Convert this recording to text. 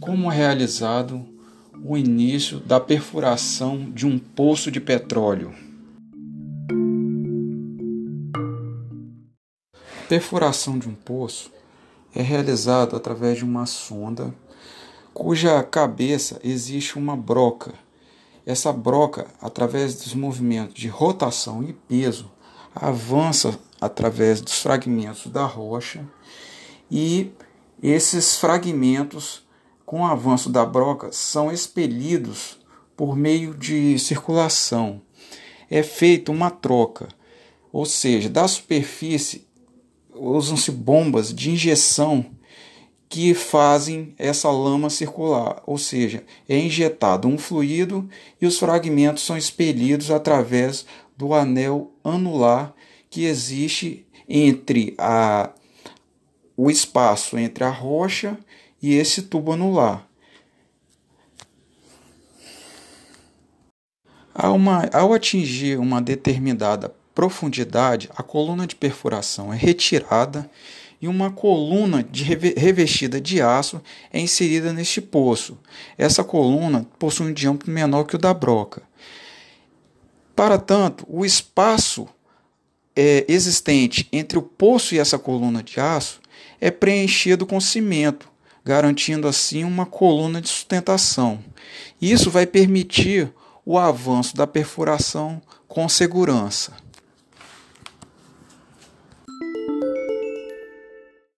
Como é realizado o início da perfuração de um poço de petróleo? Perfuração de um poço é realizado através de uma sonda cuja cabeça existe uma broca. Essa broca, através dos movimentos de rotação e peso, avança através dos fragmentos da rocha e esses fragmentos, com o avanço da broca, são expelidos por meio de circulação. É feita uma troca, ou seja, da superfície usam-se bombas de injeção que fazem essa lama circular, ou seja, é injetado um fluido e os fragmentos são expelidos através do anel anular que existe entre a, o espaço entre a rocha e esse tubo anular. Ao, uma, ao atingir uma determinada profundidade, a coluna de perfuração é retirada e uma coluna de revestida de aço é inserida neste poço. Essa coluna possui um diâmetro menor que o da broca. Para tanto, o espaço é, existente entre o poço e essa coluna de aço é preenchido com cimento, garantindo assim uma coluna de sustentação. Isso vai permitir o avanço da perfuração com segurança.